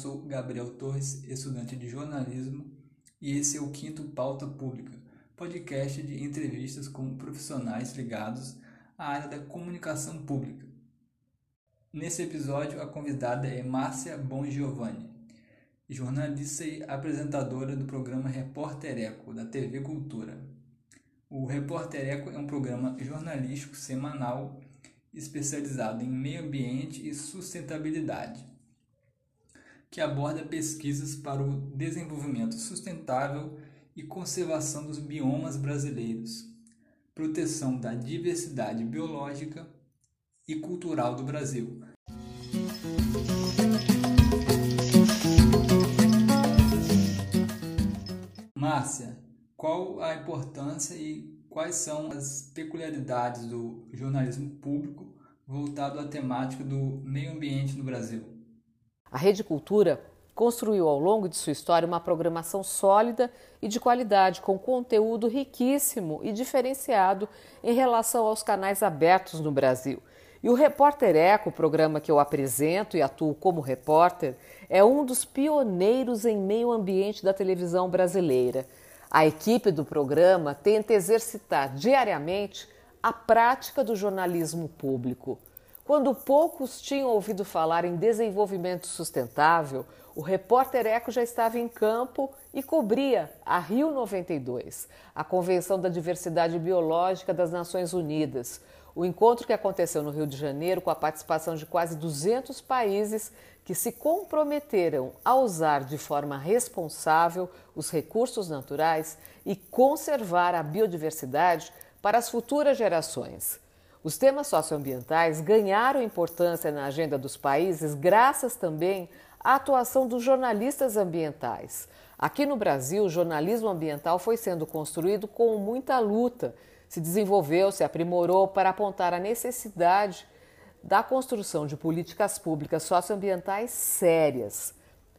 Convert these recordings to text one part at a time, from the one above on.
sou Gabriel Torres, estudante de jornalismo, e esse é o quinto Pauta Pública, podcast de entrevistas com profissionais ligados à área da comunicação pública. Nesse episódio, a convidada é Márcia Bongiovanni, jornalista e apresentadora do programa Repórter Eco, da TV Cultura. O Repórter Eco é um programa jornalístico semanal especializado em meio ambiente e sustentabilidade que aborda pesquisas para o desenvolvimento sustentável e conservação dos biomas brasileiros, proteção da diversidade biológica e cultural do Brasil. Márcia, qual a importância e quais são as peculiaridades do jornalismo público voltado à temática do meio ambiente no Brasil? A Rede Cultura construiu ao longo de sua história uma programação sólida e de qualidade, com conteúdo riquíssimo e diferenciado em relação aos canais abertos no Brasil. E o Repórter Eco, programa que eu apresento e atuo como repórter, é um dos pioneiros em meio ambiente da televisão brasileira. A equipe do programa tenta exercitar diariamente a prática do jornalismo público. Quando poucos tinham ouvido falar em desenvolvimento sustentável, o repórter Eco já estava em campo e cobria a Rio 92, a Convenção da Diversidade Biológica das Nações Unidas. O encontro que aconteceu no Rio de Janeiro com a participação de quase 200 países que se comprometeram a usar de forma responsável os recursos naturais e conservar a biodiversidade para as futuras gerações. Os temas socioambientais ganharam importância na agenda dos países graças também à atuação dos jornalistas ambientais. Aqui no Brasil, o jornalismo ambiental foi sendo construído com muita luta, se desenvolveu, se aprimorou para apontar a necessidade da construção de políticas públicas socioambientais sérias,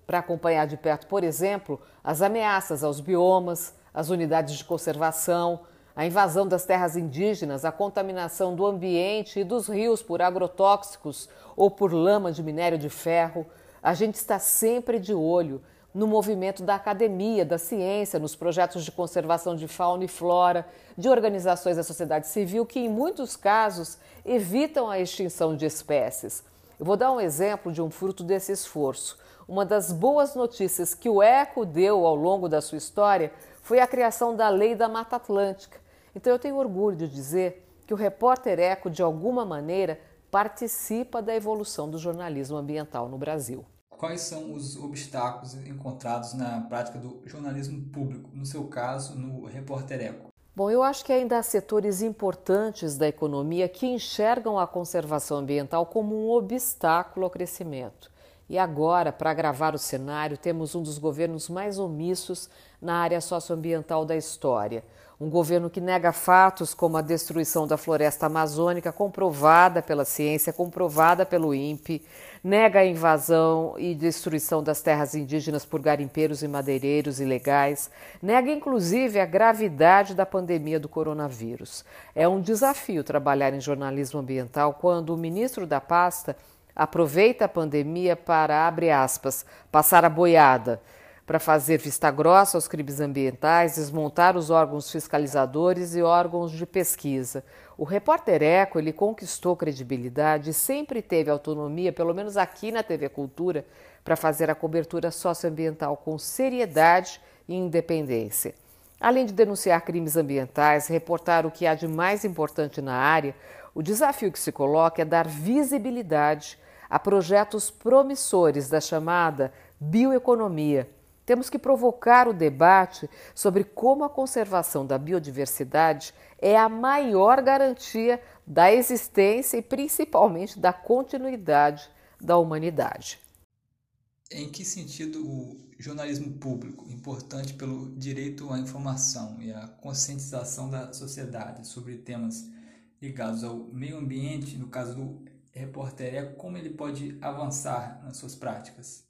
para acompanhar de perto, por exemplo, as ameaças aos biomas, as unidades de conservação, a invasão das terras indígenas, a contaminação do ambiente e dos rios por agrotóxicos ou por lama de minério de ferro, a gente está sempre de olho no movimento da academia, da ciência, nos projetos de conservação de fauna e flora, de organizações da sociedade civil que, em muitos casos, evitam a extinção de espécies. Eu vou dar um exemplo de um fruto desse esforço. Uma das boas notícias que o ECO deu ao longo da sua história foi a criação da Lei da Mata Atlântica. Então eu tenho orgulho de dizer que o repórter Eco, de alguma maneira, participa da evolução do jornalismo ambiental no Brasil. Quais são os obstáculos encontrados na prática do jornalismo público, no seu caso, no Repórter Eco? Bom, eu acho que ainda há setores importantes da economia que enxergam a conservação ambiental como um obstáculo ao crescimento. E agora, para agravar o cenário, temos um dos governos mais omissos na área socioambiental da história. Um governo que nega fatos como a destruição da floresta amazônica, comprovada pela ciência, comprovada pelo INPE, nega a invasão e destruição das terras indígenas por garimpeiros e madeireiros ilegais, nega inclusive a gravidade da pandemia do coronavírus. É um desafio trabalhar em jornalismo ambiental quando o ministro da pasta aproveita a pandemia para, abre aspas, passar a boiada, para fazer vista grossa aos crimes ambientais, desmontar os órgãos fiscalizadores e órgãos de pesquisa. O repórter Eco ele conquistou credibilidade e sempre teve autonomia, pelo menos aqui na TV Cultura, para fazer a cobertura socioambiental com seriedade e independência. Além de denunciar crimes ambientais, reportar o que há de mais importante na área, o desafio que se coloca é dar visibilidade a projetos promissores da chamada bioeconomia. Temos que provocar o debate sobre como a conservação da biodiversidade é a maior garantia da existência e principalmente da continuidade da humanidade. Em que sentido o jornalismo público, importante pelo direito à informação e à conscientização da sociedade sobre temas ligados ao meio ambiente, no caso do repórter, é como ele pode avançar nas suas práticas?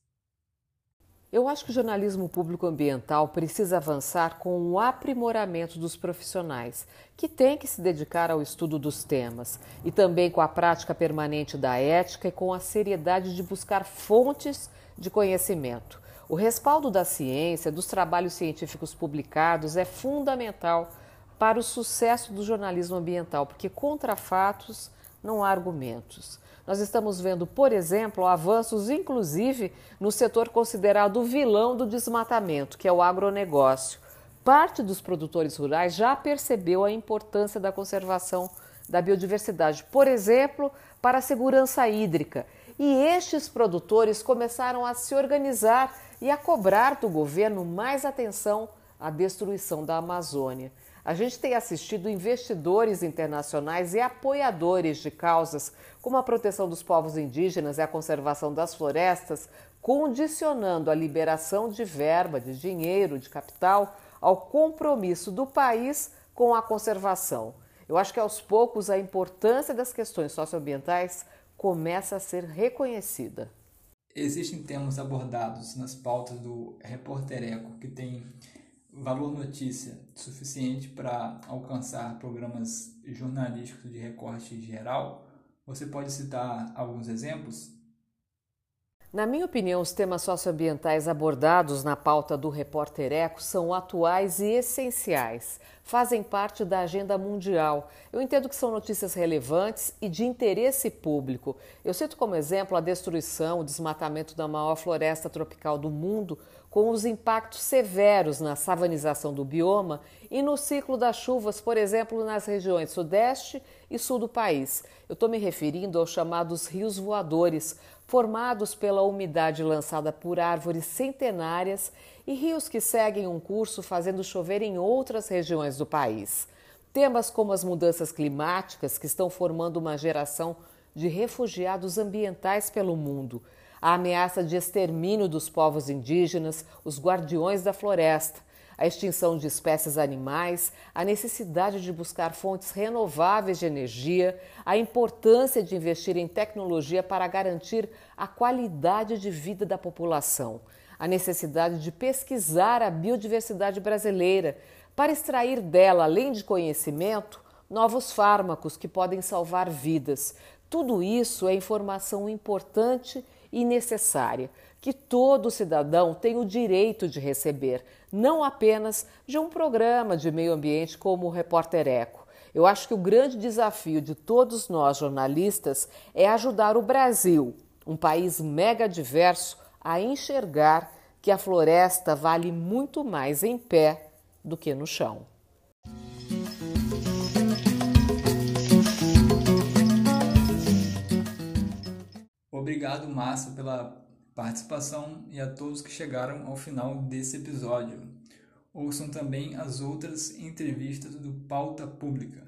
Eu acho que o jornalismo público ambiental precisa avançar com o aprimoramento dos profissionais, que têm que se dedicar ao estudo dos temas, e também com a prática permanente da ética e com a seriedade de buscar fontes de conhecimento. O respaldo da ciência, dos trabalhos científicos publicados é fundamental para o sucesso do jornalismo ambiental, porque contra fatos não há argumentos. Nós estamos vendo, por exemplo, avanços, inclusive, no setor considerado o vilão do desmatamento, que é o agronegócio. Parte dos produtores rurais já percebeu a importância da conservação da biodiversidade, por exemplo, para a segurança hídrica. E estes produtores começaram a se organizar e a cobrar do governo mais atenção à destruição da Amazônia. A gente tem assistido investidores internacionais e apoiadores de causas como a proteção dos povos indígenas e a conservação das florestas, condicionando a liberação de verba, de dinheiro, de capital ao compromisso do país com a conservação. Eu acho que aos poucos a importância das questões socioambientais começa a ser reconhecida. Existem temas abordados nas pautas do Repórter Eco que tem valor notícia suficiente para alcançar programas jornalísticos de recorte geral? Você pode citar alguns exemplos? Na minha opinião, os temas socioambientais abordados na pauta do Repórter Eco são atuais e essenciais. Fazem parte da agenda mundial. Eu entendo que são notícias relevantes e de interesse público. Eu cito como exemplo a destruição, o desmatamento da maior floresta tropical do mundo, com os impactos severos na savanização do bioma e no ciclo das chuvas, por exemplo, nas regiões sudeste e sul do país. Eu estou me referindo aos chamados rios voadores, formados pela umidade lançada por árvores centenárias e rios que seguem um curso fazendo chover em outras regiões do país. Temas como as mudanças climáticas, que estão formando uma geração de refugiados ambientais pelo mundo, a ameaça de extermínio dos povos indígenas, os guardiões da floresta, a extinção de espécies animais, a necessidade de buscar fontes renováveis de energia, a importância de investir em tecnologia para garantir a qualidade de vida da população, a necessidade de pesquisar a biodiversidade brasileira para extrair dela, além de conhecimento, novos fármacos que podem salvar vidas. Tudo isso é informação importante e necessária que todo cidadão tem o direito de receber, não apenas de um programa de meio ambiente como o Repórter Eco. Eu acho que o grande desafio de todos nós jornalistas é ajudar o Brasil, um país mega diverso, a enxergar que a floresta vale muito mais em pé do que no chão. Obrigado, Márcia, pela participação e a todos que chegaram ao final desse episódio. Ouçam também as outras entrevistas do Pauta Pública.